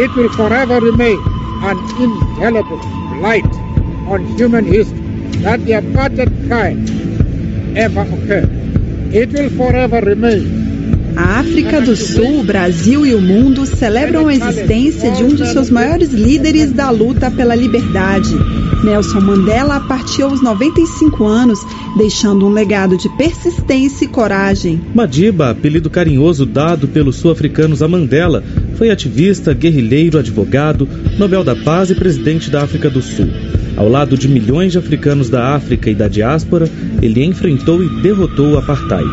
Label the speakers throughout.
Speaker 1: It will forever remain an indelible blight on human history that the apartheid crime ever occurred. It will forever remain
Speaker 2: a África do Sul, o Brasil e o mundo celebram a existência de um dos seus maiores líderes da luta pela liberdade. Nelson Mandela partiu aos 95 anos, deixando um legado de persistência e coragem.
Speaker 3: Madiba, apelido carinhoso dado pelos sul-africanos a Mandela, foi ativista, guerrilheiro, advogado, Nobel da Paz e presidente da África do Sul. Ao lado de milhões de africanos da África e da diáspora, ele enfrentou e derrotou o apartheid.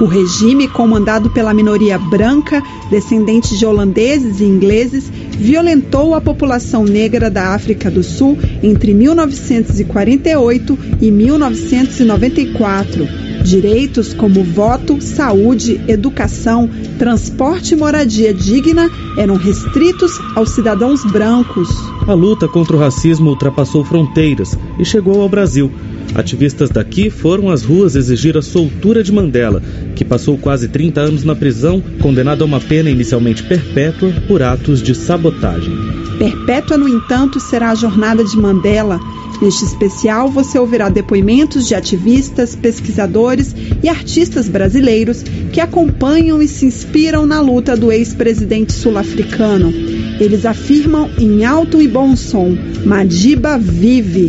Speaker 2: O regime, comandado pela minoria branca, descendente de holandeses e ingleses, violentou a população negra da África do Sul entre 1948 e 1994 Direitos como voto, saúde, educação, transporte e moradia digna eram restritos aos cidadãos brancos.
Speaker 3: A luta contra o racismo ultrapassou fronteiras e chegou ao Brasil. Ativistas daqui foram às ruas exigir a soltura de Mandela, que passou quase 30 anos na prisão, condenado a uma pena inicialmente perpétua por atos de sabotagem.
Speaker 2: Perpétua, no entanto, será a jornada de Mandela. Neste especial, você ouvirá depoimentos de ativistas, pesquisadores e artistas brasileiros que acompanham e se inspiram na luta do ex-presidente sul-africano. Eles afirmam em alto e bom som: Madiba vive.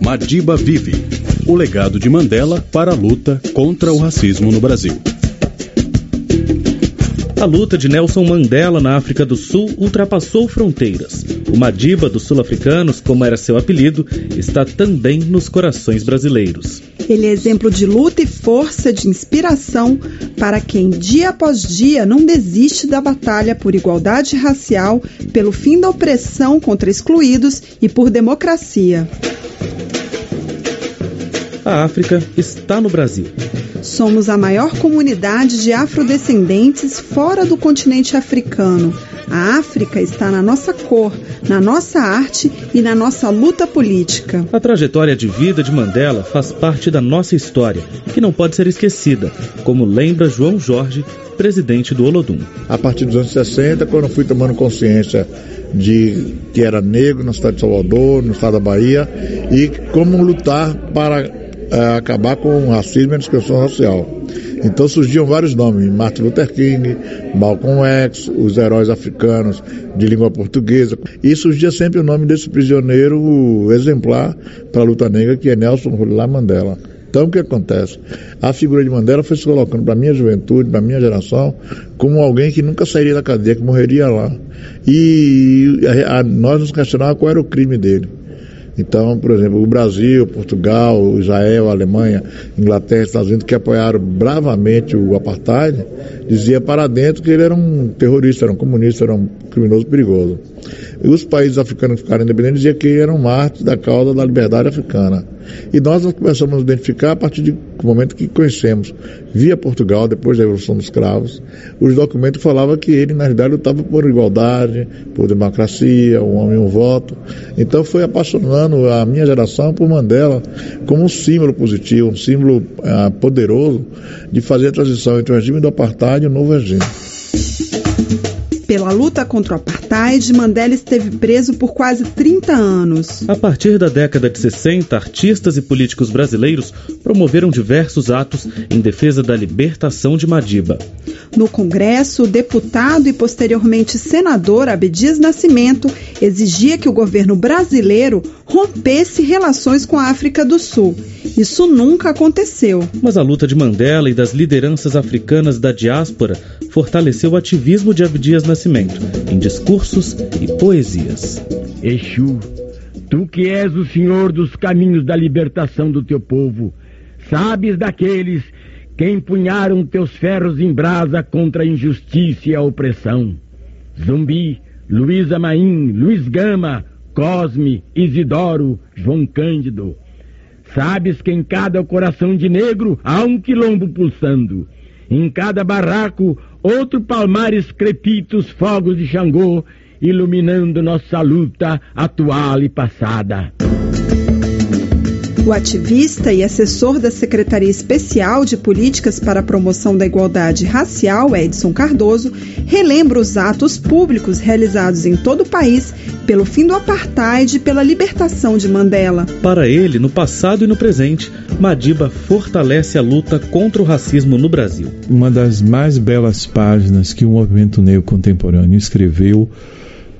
Speaker 4: Madiba vive. O legado de Mandela para a luta contra o racismo no Brasil.
Speaker 3: A luta de Nelson Mandela na África do Sul ultrapassou fronteiras. O Madiba dos sul-africanos, como era seu apelido, está também nos corações brasileiros.
Speaker 2: Ele é exemplo de luta e força de inspiração para quem, dia após dia, não desiste da batalha por igualdade racial, pelo fim da opressão contra excluídos e por democracia.
Speaker 3: A África está no Brasil.
Speaker 2: Somos a maior comunidade de afrodescendentes fora do continente africano. A África está na nossa cor, na nossa arte e na nossa luta política.
Speaker 3: A trajetória de vida de Mandela faz parte da nossa história, que não pode ser esquecida, como lembra João Jorge, presidente do Olodum.
Speaker 5: A partir dos anos 60, quando fui tomando consciência de que era negro na cidade de Salvador, no estado da Bahia, e como lutar para acabar com o racismo e a discriminação racial. Então surgiam vários nomes, Martin Luther King, Malcolm X, os heróis africanos de língua portuguesa. E surgia sempre o nome desse prisioneiro exemplar para a luta negra, que é Nelson Rula Mandela. Então o que acontece? A figura de Mandela foi se colocando para a minha juventude, para a minha geração, como alguém que nunca sairia da cadeia, que morreria lá. E a, a, nós nos questionávamos qual era o crime dele. Então, por exemplo, o Brasil, Portugal, Israel, Alemanha, Inglaterra, Estados Unidos, que apoiaram bravamente o apartheid, dizia para dentro que ele era um terrorista, era um comunista, era um criminoso perigoso. E os países africanos que ficaram independentes diziam que eram mártires da causa da liberdade africana. E nós começamos a nos identificar a partir do momento que conhecemos, via Portugal, depois da Revolução dos Cravos, os documentos falavam que ele, na realidade, lutava por igualdade, por democracia, um homem, um voto. Então foi apaixonando a minha geração por Mandela como um símbolo positivo, um símbolo ah, poderoso de fazer a transição entre o regime do apartheid e o novo regime.
Speaker 2: Pela luta contra o apartheid, Mandela esteve preso por quase 30 anos.
Speaker 3: A partir da década de 60, artistas e políticos brasileiros promoveram diversos atos em defesa da libertação de Madiba.
Speaker 2: No Congresso, o deputado e posteriormente senador Abdias Nascimento exigia que o governo brasileiro rompesse relações com a África do Sul. Isso nunca aconteceu.
Speaker 3: Mas a luta de Mandela e das lideranças africanas da diáspora fortaleceu o ativismo de Abdias Nascimento em discursos e poesias.
Speaker 6: Exu, tu que és o senhor dos caminhos da libertação do teu povo, sabes daqueles que empunharam teus ferros em brasa contra a injustiça e a opressão. Zumbi, Luiz Amaim, Luiz Gama, Cosme, Isidoro, João Cândido. Sabes que em cada coração de negro há um quilombo pulsando. Em cada barraco outro palmares crepita os fogos de Xangô, iluminando nossa luta atual e passada.
Speaker 2: O ativista e assessor da Secretaria Especial de Políticas para a Promoção da Igualdade Racial, Edson Cardoso, relembra os atos públicos realizados em todo o país pelo fim do apartheid e pela libertação de Mandela.
Speaker 3: Para ele, no passado e no presente, Madiba fortalece a luta contra o racismo no Brasil.
Speaker 7: Uma das mais belas páginas que o movimento negro contemporâneo escreveu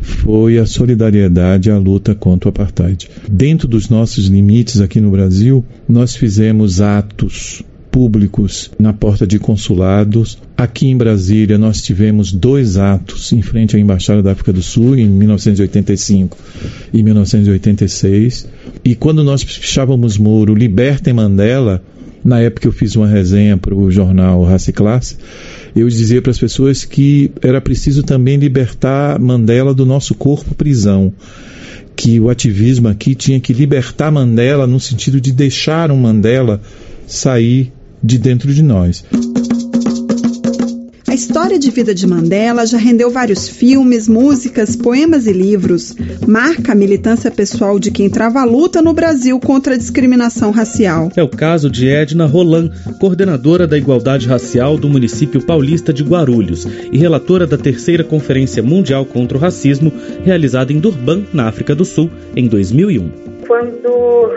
Speaker 7: foi a solidariedade à luta contra o apartheid. Dentro dos nossos limites aqui no Brasil, nós fizemos atos públicos na porta de consulados. Aqui em Brasília, nós tivemos dois atos em frente à Embaixada da África do Sul, em 1985 e 1986. E quando nós pichávamos muro Libertem Mandela, na época eu fiz uma resenha para o jornal Raça e Classe, eu dizia para as pessoas que era preciso também libertar Mandela do nosso corpo prisão. Que o ativismo aqui tinha que libertar Mandela no sentido de deixar um Mandela sair de dentro de nós.
Speaker 2: A história de vida de Mandela já rendeu vários filmes, músicas, poemas e livros. Marca a militância pessoal de quem trava a luta no Brasil contra a discriminação racial.
Speaker 3: É o caso de Edna Roland, coordenadora da igualdade racial do município paulista de Guarulhos e relatora da terceira Conferência Mundial contra o Racismo, realizada em Durban, na África do Sul, em 2001.
Speaker 8: Quando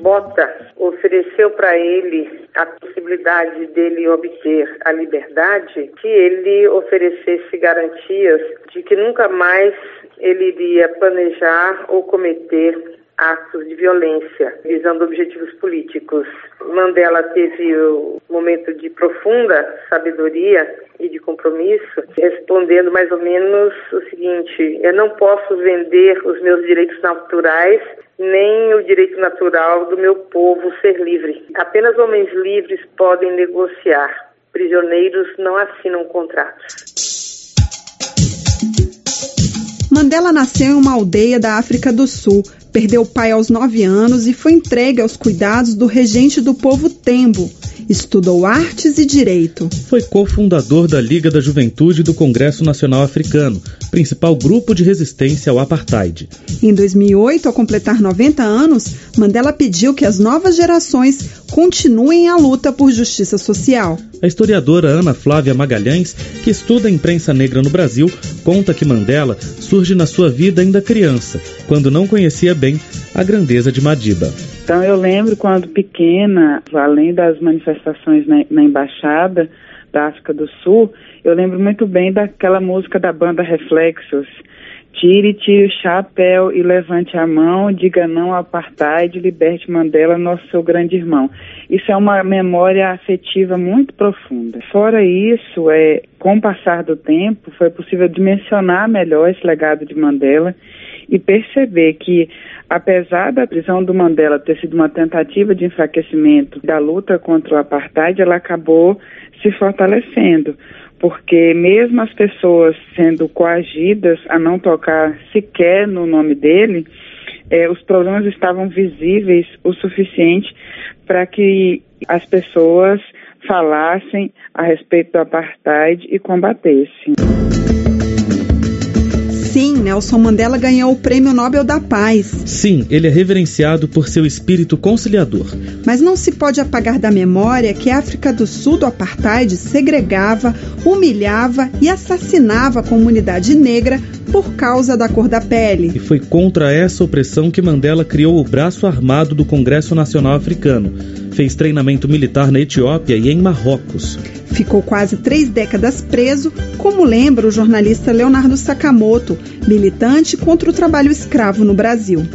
Speaker 8: Bota ofereceu para ele a possibilidade dele obter a liberdade, que ele oferecesse garantias de que nunca mais ele iria planejar ou cometer atos de violência visando objetivos políticos. Mandela teve um momento de profunda sabedoria e de compromisso, respondendo mais ou menos o seguinte: eu não posso vender os meus direitos naturais nem o direito natural do meu povo ser livre. Apenas homens livres podem negociar. Prisioneiros não assinam contratos.
Speaker 2: Mandela nasceu em uma aldeia da África do Sul, perdeu o pai aos nove anos e foi entregue aos cuidados do regente do povo Tembo. Estudou artes e direito.
Speaker 3: Foi cofundador da Liga da Juventude do Congresso Nacional Africano, principal grupo de resistência ao apartheid.
Speaker 2: Em 2008, ao completar 90 anos, Mandela pediu que as novas gerações continuem a luta por justiça social.
Speaker 3: A historiadora Ana Flávia Magalhães, que estuda a imprensa negra no Brasil, conta que Mandela surge na sua vida ainda criança, quando não conhecia bem a grandeza de Madiba.
Speaker 9: Então eu lembro quando pequena, além das manifestações na, na embaixada da África do Sul, eu lembro muito bem daquela música da banda Reflexos. Tire, tire o chapéu e levante a mão, diga não ao apartheid, liberte Mandela, nosso seu grande irmão. Isso é uma memória afetiva muito profunda. Fora isso, é, com o passar do tempo, foi possível dimensionar melhor esse legado de Mandela e perceber que, apesar da prisão do Mandela ter sido uma tentativa de enfraquecimento da luta contra o apartheid, ela acabou se fortalecendo porque mesmo as pessoas sendo coagidas a não tocar sequer no nome dele, eh, os problemas estavam visíveis o suficiente para que as pessoas falassem a respeito do apartheid e combatessem.
Speaker 2: Sim, Nelson Mandela ganhou o Prêmio Nobel da Paz.
Speaker 3: Sim, ele é reverenciado por seu espírito conciliador.
Speaker 2: Mas não se pode apagar da memória que a África do Sul do apartheid segregava, humilhava e assassinava a comunidade negra por causa da cor da pele.
Speaker 3: E foi contra essa opressão que Mandela criou o braço armado do Congresso Nacional Africano. Fez treinamento militar na Etiópia e em Marrocos.
Speaker 2: Ficou quase três décadas preso, como lembra o jornalista Leonardo Sakamoto, militante contra o trabalho escravo no Brasil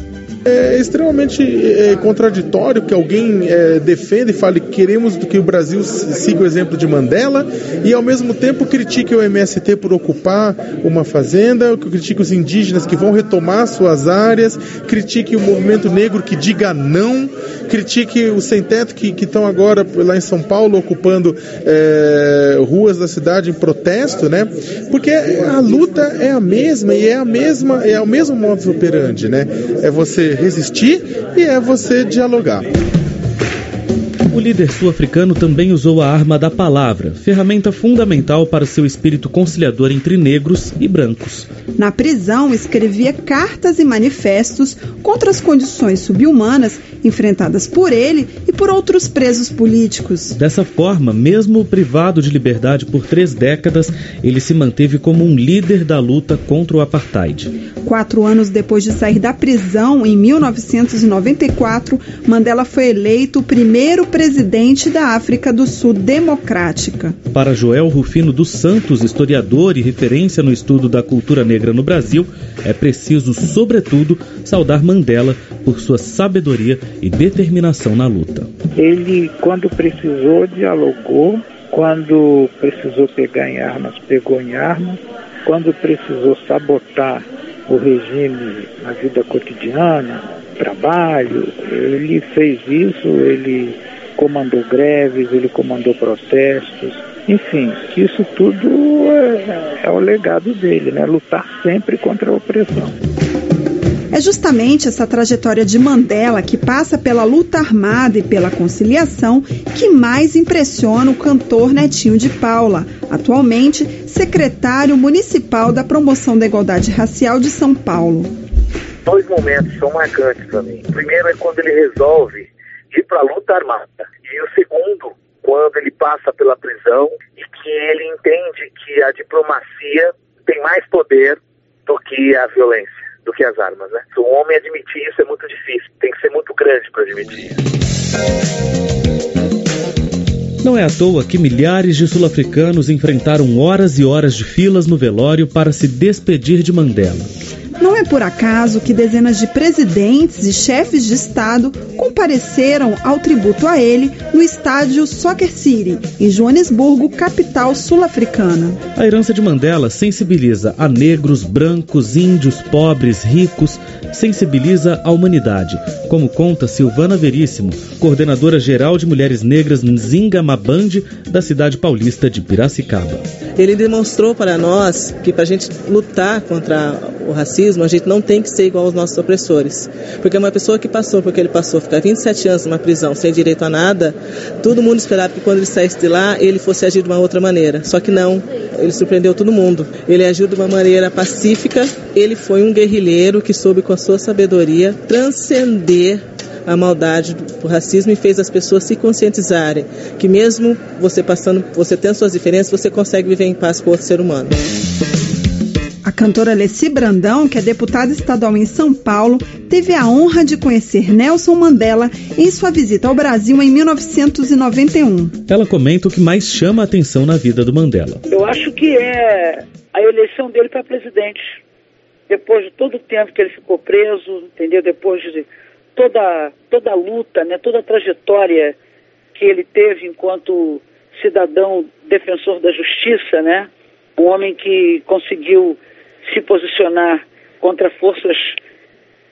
Speaker 10: é extremamente é, contraditório que alguém é, defenda e fale que queremos que o Brasil siga o exemplo de Mandela e ao mesmo tempo critique o MST por ocupar uma fazenda, critique os indígenas que vão retomar suas áreas, critique o movimento negro que diga não, critique os sem-teto que estão agora lá em São Paulo ocupando é, ruas da cidade em protesto, né? Porque a luta é a mesma e é a mesma, é o mesmo modus operandi, né? É você resistir e é você dialogar.
Speaker 3: O líder sul-africano também usou a arma da palavra, ferramenta fundamental para seu espírito conciliador entre negros e brancos.
Speaker 2: Na prisão, escrevia cartas e manifestos contra as condições subhumanas enfrentadas por ele e por outros presos políticos.
Speaker 3: Dessa forma, mesmo privado de liberdade por três décadas, ele se manteve como um líder da luta contra o apartheid.
Speaker 2: Quatro anos depois de sair da prisão, em 1994, Mandela foi eleito o primeiro presidente da África do Sul democrática.
Speaker 3: Para Joel Rufino dos Santos, historiador e referência no estudo da cultura negra no Brasil, é preciso, sobretudo, saudar Mandela por sua sabedoria e determinação na luta.
Speaker 11: Ele, quando precisou, dialogou, quando precisou pegar em armas, pegou em armas, quando precisou sabotar o regime na vida cotidiana, trabalho, ele fez isso, ele comandou greves, ele comandou protestos, enfim, isso tudo é, é o legado dele, né? Lutar sempre contra a opressão.
Speaker 2: É justamente essa trajetória de Mandela, que passa pela luta armada e pela conciliação, que mais impressiona o cantor Netinho de Paula, atualmente secretário municipal da Promoção da Igualdade Racial de São Paulo.
Speaker 12: Dois momentos são marcantes para mim. O primeiro é quando ele resolve ir para a luta armada. E o segundo, quando ele passa pela prisão e que ele entende que a diplomacia tem mais poder do que a violência do que as armas, né? Se um homem admitir isso é muito difícil, tem que ser muito grande para admitir isso.
Speaker 3: Não é à toa que milhares de sul-africanos enfrentaram horas e horas de filas no velório para se despedir de Mandela.
Speaker 2: Não é por acaso que dezenas de presidentes e chefes de Estado compareceram ao tributo a ele no estádio Soccer City, em Joanesburgo, capital sul-africana.
Speaker 3: A herança de Mandela sensibiliza a negros, brancos, índios, pobres, ricos, sensibiliza a humanidade, como conta Silvana Veríssimo, coordenadora geral de mulheres negras Nzinga Mabande, da cidade paulista de Piracicaba.
Speaker 13: Ele demonstrou para nós que para a gente lutar contra o racismo, a gente não tem que ser igual aos nossos opressores. Porque uma pessoa que passou porque ele passou, ficar 27 anos numa prisão sem direito a nada, todo mundo esperava que quando ele saísse de lá, ele fosse agir de uma outra maneira. Só que não, ele surpreendeu todo mundo. Ele agiu de uma maneira pacífica, ele foi um guerrilheiro que soube com a sua sabedoria transcender a maldade do racismo e fez as pessoas se conscientizarem que mesmo você passando, você tendo suas diferenças, você consegue viver em paz com outro ser humano.
Speaker 2: Cantora Leci Brandão, que é deputada estadual em São Paulo, teve a honra de conhecer Nelson Mandela em sua visita ao Brasil em 1991.
Speaker 3: Ela comenta o que mais chama a atenção na vida do Mandela.
Speaker 14: Eu acho que é a eleição dele para presidente. Depois de todo o tempo que ele ficou preso, entendeu? Depois de toda, toda a luta, né? toda a trajetória que ele teve enquanto cidadão defensor da justiça, né? Um homem que conseguiu se posicionar contra forças,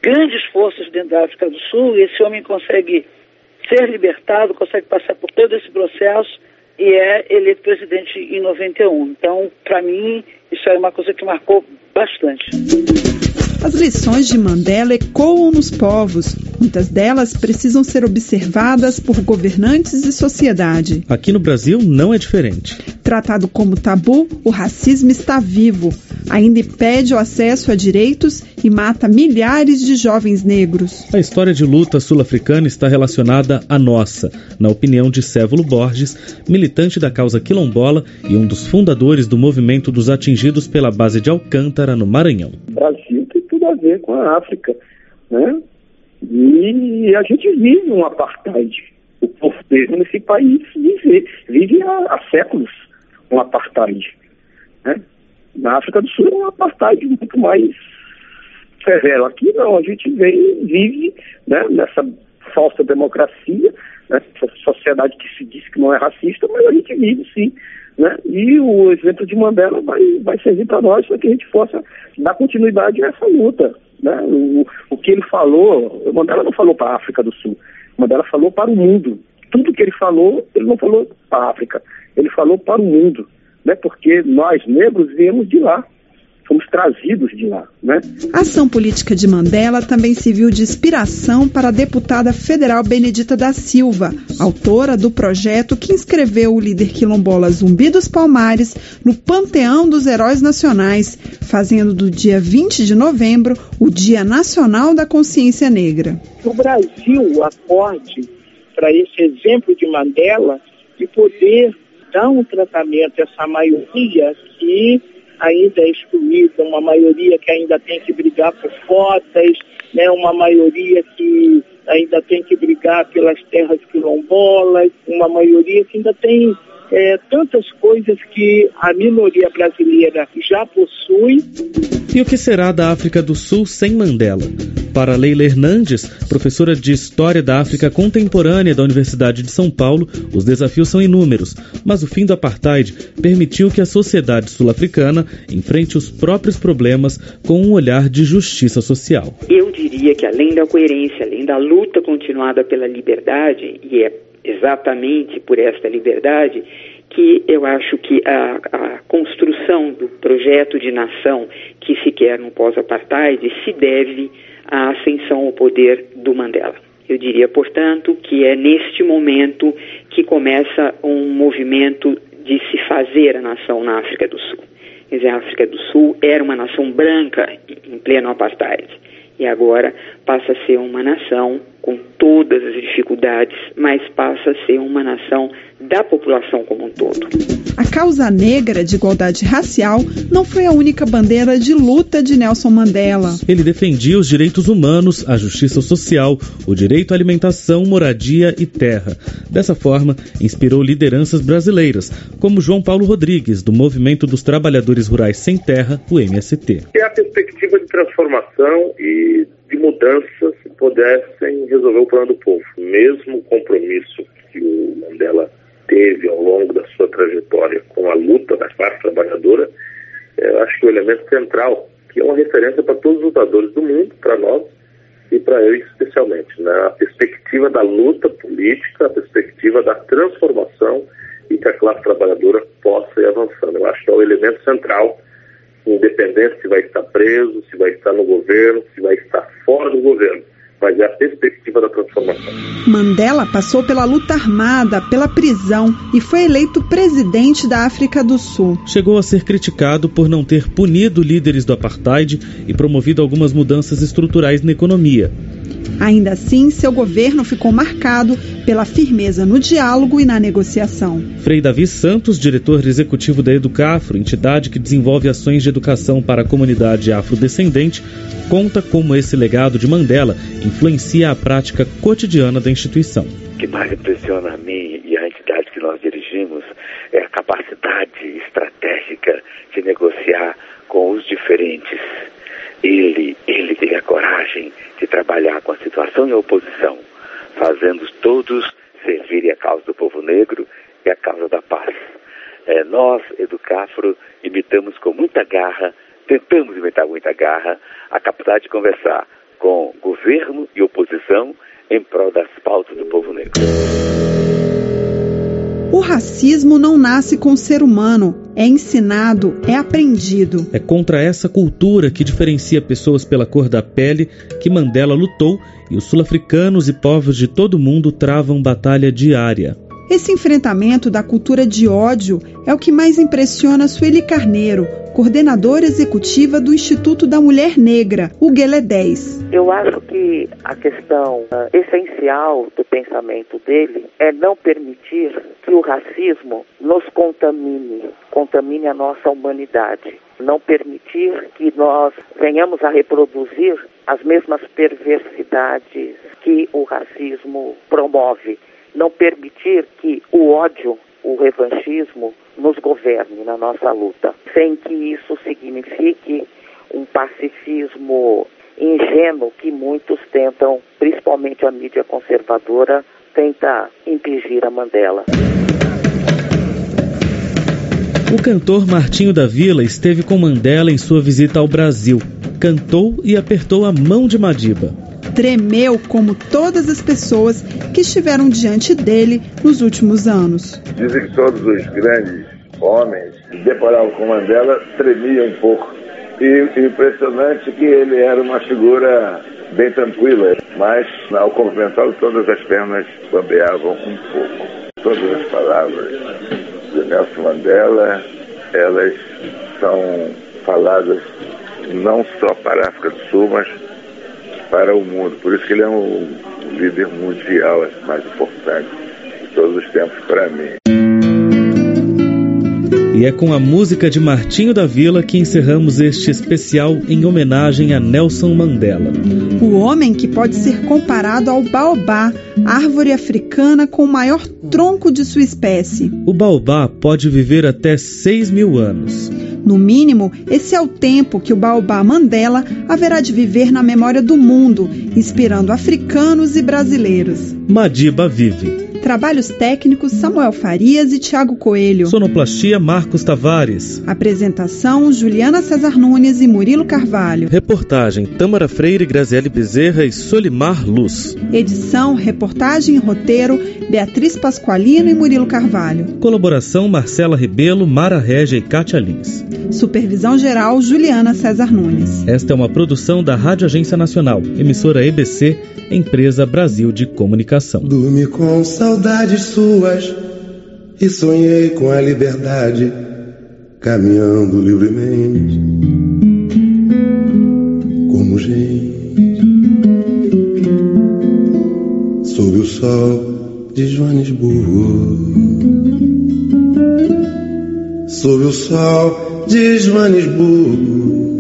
Speaker 14: grandes forças dentro da África do Sul, e esse homem consegue ser libertado, consegue passar por todo esse processo e é eleito presidente em 91. Então, para mim, isso é uma coisa que marcou bastante.
Speaker 2: As lições de Mandela ecoam nos povos. Muitas delas precisam ser observadas por governantes e sociedade.
Speaker 3: Aqui no Brasil não é diferente.
Speaker 2: Tratado como tabu, o racismo está vivo. Ainda impede o acesso a direitos e mata milhares de jovens negros.
Speaker 3: A história de luta sul-africana está relacionada à nossa, na opinião de Sévolo Borges, militante da causa quilombola e um dos fundadores do movimento dos atingidos pela base de Alcântara, no Maranhão.
Speaker 15: Brasil tudo a ver com a África, né? E a gente vive um apartheid. O povo mesmo nesse país vive, vive há, há séculos um apartheid. Né? Na África do Sul é um apartheid muito mais severo. Aqui não, a gente vem, vive né, nessa falsa democracia, né, essa sociedade que se diz que não é racista, mas a gente vive sim. Né? E o exemplo de Mandela vai, vai servir para nós para que a gente possa dar continuidade a essa luta. Né? O, o que ele falou, Mandela não falou para a África do Sul, Mandela falou para o mundo. Tudo que ele falou, ele não falou para a África, ele falou para o mundo, né? porque nós negros viemos de lá. Trazidos de lá, né?
Speaker 2: A ação política de Mandela também serviu de inspiração para a deputada federal Benedita da Silva, autora do projeto que inscreveu o líder quilombola Zumbi dos Palmares no Panteão dos Heróis Nacionais, fazendo do dia 20 de novembro o Dia Nacional da Consciência Negra.
Speaker 11: O Brasil acorde para esse exemplo de Mandela de poder dar um tratamento a essa maioria que ainda é excluída, uma maioria que ainda tem que brigar por cotas, né, uma maioria que ainda tem que brigar pelas terras quilombolas, uma maioria que ainda tem é, tantas coisas que a minoria brasileira já possui.
Speaker 3: E o que será da África do Sul sem Mandela? Para Leila Hernandes, professora de História da África Contemporânea da Universidade de São Paulo, os desafios são inúmeros, mas o fim do apartheid permitiu que a sociedade sul-africana enfrente os próprios problemas com um olhar de justiça social.
Speaker 16: Eu diria que além da coerência, além da luta continuada pela liberdade, e é exatamente por esta liberdade que eu acho que a, a, construção do projeto de nação que se quer no pós-apartheid se deve à ascensão ao poder do Mandela. Eu diria, portanto, que é neste momento que começa um movimento de se fazer a nação na África do Sul. Quer dizer, a África do Sul era uma nação branca em pleno apartheid e agora passa a ser uma nação com todas as dificuldades, mas passa a ser uma nação da população como um todo.
Speaker 2: A causa negra de igualdade racial não foi a única bandeira de luta de Nelson Mandela.
Speaker 3: Ele defendia os direitos humanos, a justiça social, o direito à alimentação, moradia e terra. Dessa forma, inspirou lideranças brasileiras, como João Paulo Rodrigues, do Movimento dos Trabalhadores Rurais Sem Terra, o MST.
Speaker 12: É a perspectiva de transformação e de mudanças que pudessem resolver o problema do povo. Mesmo o compromisso que o Mandela teve ao longo da sua trajetória com a luta da classe trabalhadora, é, eu acho que o elemento central, que é uma referência para todos os lutadores do mundo, para nós e para eu especialmente, né? perspectiva da luta política, a perspectiva da transformação e que a classe trabalhadora possa ir avançando. Eu acho que é o elemento central independente se vai estar preso, se vai estar no governo, se vai estar fora do governo. Mas é a perspectiva da transformação.
Speaker 2: Mandela passou pela luta armada, pela prisão e foi eleito presidente da África do Sul.
Speaker 3: Chegou a ser criticado por não ter punido líderes do apartheid e promovido algumas mudanças estruturais na economia.
Speaker 2: Ainda assim, seu governo ficou marcado pela firmeza no diálogo e na negociação.
Speaker 3: Frei Davi Santos, diretor executivo da Educafro, entidade que desenvolve ações de educação para a comunidade afrodescendente, conta como esse legado de Mandela influencia a prática cotidiana da instituição.
Speaker 17: O que mais impressiona a mim e a entidade que nós dirigimos é a capacidade estratégica de negociar com os diferentes ele, ele teve a coragem de trabalhar com a situação e a oposição, fazendo todos servirem a causa do povo negro e a causa da paz. É, nós, Educafro, imitamos com muita garra, tentamos imitar muita garra, a capacidade de conversar com governo e oposição em prol das pautas do povo negro.
Speaker 2: O racismo não nasce com o ser humano, é ensinado, é aprendido.
Speaker 3: É contra essa cultura que diferencia pessoas pela cor da pele que Mandela lutou e os sul-africanos e povos de todo o mundo travam batalha diária.
Speaker 2: Esse enfrentamento da cultura de ódio é o que mais impressiona Sueli Carneiro, coordenadora executiva do Instituto da Mulher Negra, o Guelé 10.
Speaker 18: Eu acho que a questão uh, essencial do pensamento dele é não permitir que o racismo nos contamine, contamine a nossa humanidade. Não permitir que nós venhamos a reproduzir as mesmas perversidades que o racismo promove não permitir que o ódio, o revanchismo, nos governe na nossa luta, sem que isso signifique um pacifismo ingênuo que muitos tentam, principalmente a mídia conservadora, tenta impingir a Mandela.
Speaker 3: O cantor Martinho da Vila esteve com Mandela em sua visita ao Brasil. Cantou e apertou a mão de Madiba
Speaker 2: tremeu como todas as pessoas que estiveram diante dele nos últimos anos.
Speaker 19: Dizem que todos os grandes homens que deporavam com Mandela tremiam um pouco E impressionante que ele era uma figura bem tranquila, mas ao cumprimentá-lo todas as pernas bambeavam um pouco. Todas as palavras de Nelson Mandela, elas são faladas não só para a África do Sul, mas para o mundo. Por isso que ele é um líder mundial mais importante de todos os tempos para mim.
Speaker 3: E é com a música de Martinho da Vila que encerramos este especial em homenagem a Nelson Mandela.
Speaker 2: O homem que pode ser comparado ao baobá, árvore africana com o maior tronco de sua espécie.
Speaker 3: O baobá pode viver até 6 mil anos.
Speaker 2: No mínimo, esse é o tempo que o Baobá Mandela haverá de viver na memória do mundo, inspirando africanos e brasileiros.
Speaker 3: Madiba vive.
Speaker 2: Trabalhos técnicos Samuel Farias e Tiago Coelho.
Speaker 3: Sonoplastia Marcos Tavares.
Speaker 2: Apresentação Juliana Cesar Nunes e Murilo Carvalho.
Speaker 3: Reportagem Tâmara Freire, Graziele Bezerra e Solimar Luz.
Speaker 2: Edição, reportagem e roteiro Beatriz Pasqualino e Murilo Carvalho.
Speaker 3: Colaboração Marcela Rebelo, Mara Régia e Kátia Lins.
Speaker 2: Supervisão geral Juliana Cesar Nunes.
Speaker 3: Esta é uma produção da Rádio Agência Nacional, emissora EBC, empresa Brasil de Comunicação.
Speaker 20: Dormi com saudades suas e sonhei com a liberdade, caminhando livremente, como gente, sob o sol de Joanesburgo, sob o sol de Joanesburgo,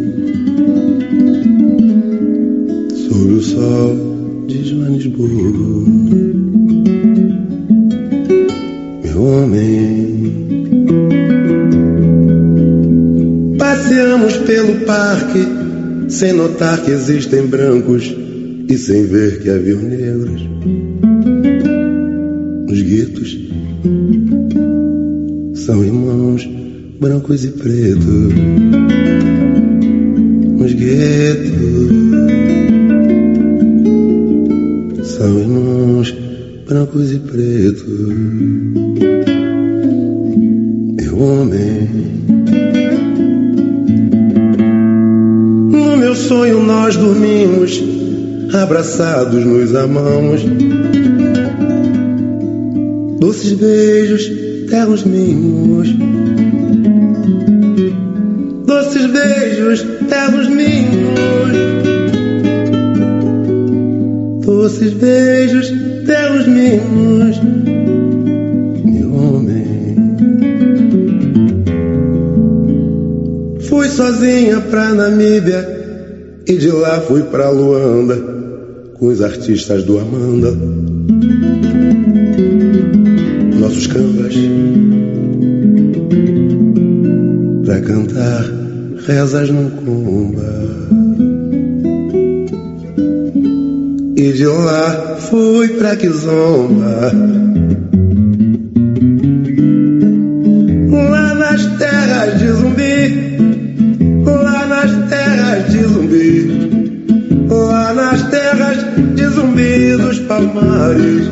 Speaker 20: sob o sol de Joanesburgo. Passeamos pelo parque sem notar que existem brancos e sem ver que haviam negros. Os guetos são irmãos brancos e pretos. Os guetos são irmãos brancos e pretos. Homem. No meu sonho nós dormimos, abraçados nos amamos. Doces beijos, ternos mimos. Doces beijos, ternos mimos. Doces beijos, ternos mimos. Sozinha pra Namíbia e de lá fui pra Luanda com os artistas do Amanda. Nossos canvas pra cantar rezas no comba. E de lá fui pra Kizomba. Palmares.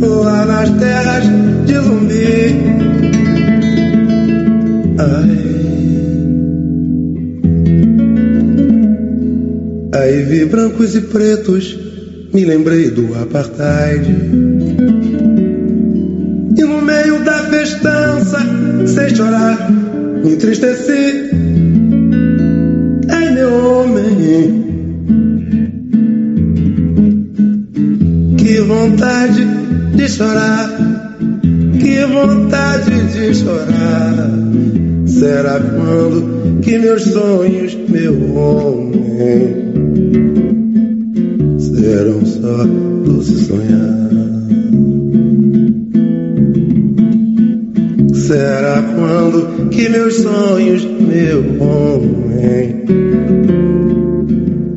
Speaker 20: Lá nas terras de zumbi. Ai. Aí vi brancos e pretos, me lembrei do apartheid. E no meio da festança, sem chorar, me entristeci. De chorar, que vontade de chorar. Será quando que meus sonhos, meu homem, serão só doce sonhar? Será quando que meus sonhos, meu homem,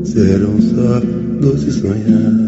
Speaker 20: serão só doce sonhar?